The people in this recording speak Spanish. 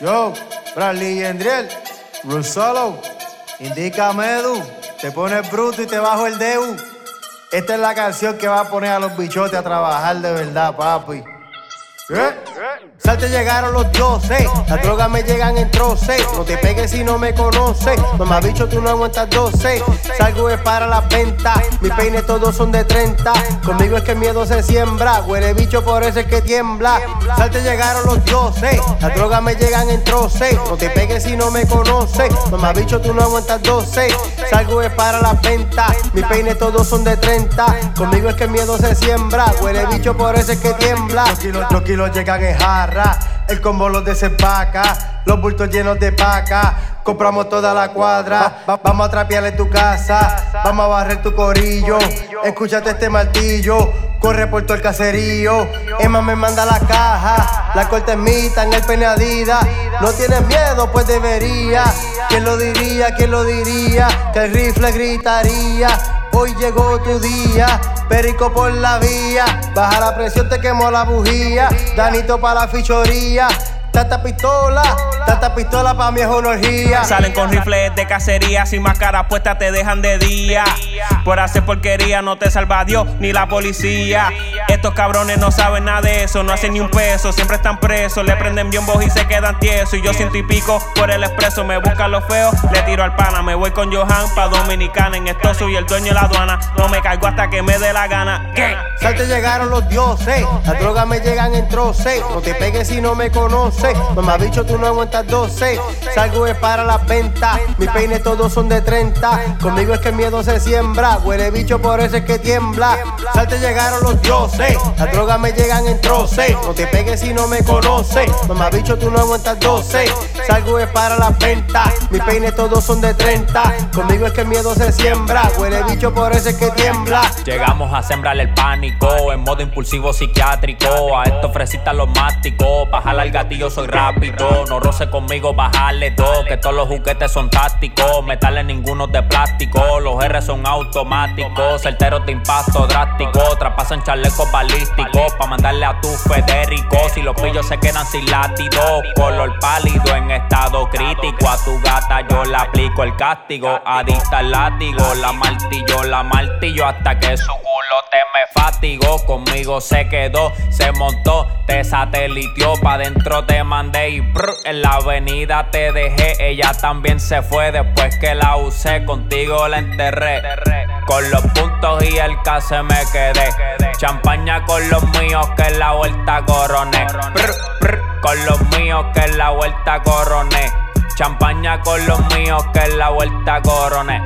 Yo, Bradley y Endriel, Rusolo, indícame Edu, te pones bruto y te bajo el deu. Esta es la canción que va a poner a los bichotes a trabajar de verdad, papi. ¿Eh? Salte llegaron los dioses, las drogas me llegan en troces. No te pegues si no me conoces. Mamá bicho, tú no aguantas 12. Salgo es para las ventas, mis peines todos son de 30. Conmigo es que el miedo se siembra, huele bicho por eso es que tiembla. Salte llegaron los dioses, las drogas me llegan en troces. No te pegues si no me conoces. Mamá bicho, tú no aguantas 12. Salgo es para las ventas, mis peines todos son de 30. Conmigo es que el miedo se siembra, huele bicho por eso es que tiembla. Los kilos, los kilos llegan en jarra, el combo los desempaca, los bultos llenos de paca. Compramos toda la cuadra, va- vamos a trapear en tu casa, vamos a barrer tu corillo. Escúchate este martillo, corre por todo el caserío. Emma me manda la caja, la corte es mita en el pene Adidas. No tienes miedo, pues debería. ¿Quién lo diría? ¿Quién lo diría? Que el rifle gritaría. Hoy llegó tu día, perico por la vía. Baja la presión, te quemó la bujía. Danito para la fichoría. Tanta pistola, tanta pistola para mí es una orgía. Salen con rifles de cacería, sin máscara puesta te dejan de día. Por hacer porquería no te salva Dios ni la policía. Estos cabrones no saben nada de eso, no hacen ni un peso, siempre están presos. Le prenden biombos y se quedan tiesos. Y yo siento y pico por el expreso, me buscan los feos, le tiro al pana. Me voy con Johan pa' Dominicana, en esto soy el dueño de la aduana. No me caigo hasta que me dé la gana. ¿Qué? Salte llegaron los dioses, las drogas me llegan en troces. No te pegues si no me conoces. Mamá bicho, tú no aguantas 12. Salgo es para las ventas, mis peines todos son de 30. Conmigo es que el miedo se siembra, huele bicho por eso es que tiembla. Salte llegaron los dioses, las drogas me llegan en troces. No te pegues si no me conoces. Mamá bicho, tú no aguantas 12. Salgo es para las ventas, mis peines todos son de 30. Conmigo es que el miedo se siembra, huele bicho por eso es que tiembla. Llegamos a sembrar el pánico en modo impulsivo psiquiátrico. A esto fresita los másticos. Bajar al gatillo soy rápido. No roce conmigo, bajarle todo. Que todos los juguetes son tácticos. Metales ninguno de plástico. Los R son automáticos. Certeros de impacto drástico. Traspasan chalecos balísticos. Pa' mandarle a tu Federico. Si los pillos se quedan sin látido. Color pálido en estado crítico. A tu gata yo le aplico el castigo. Adicta al látigo. La martillo, la martillo hasta que su culo te me fatigó. Conmigo se quedó, se montó, te sateliteó. Pa' dentro te mandé y brr, en la avenida te dejé. Ella también se fue después que la usé. Contigo la enterré. Con los puntos y el case me quedé. Champaña con los míos que la vuelta coroné. Que en la vuelta coroné. Champaña con los míos que en la vuelta coroné.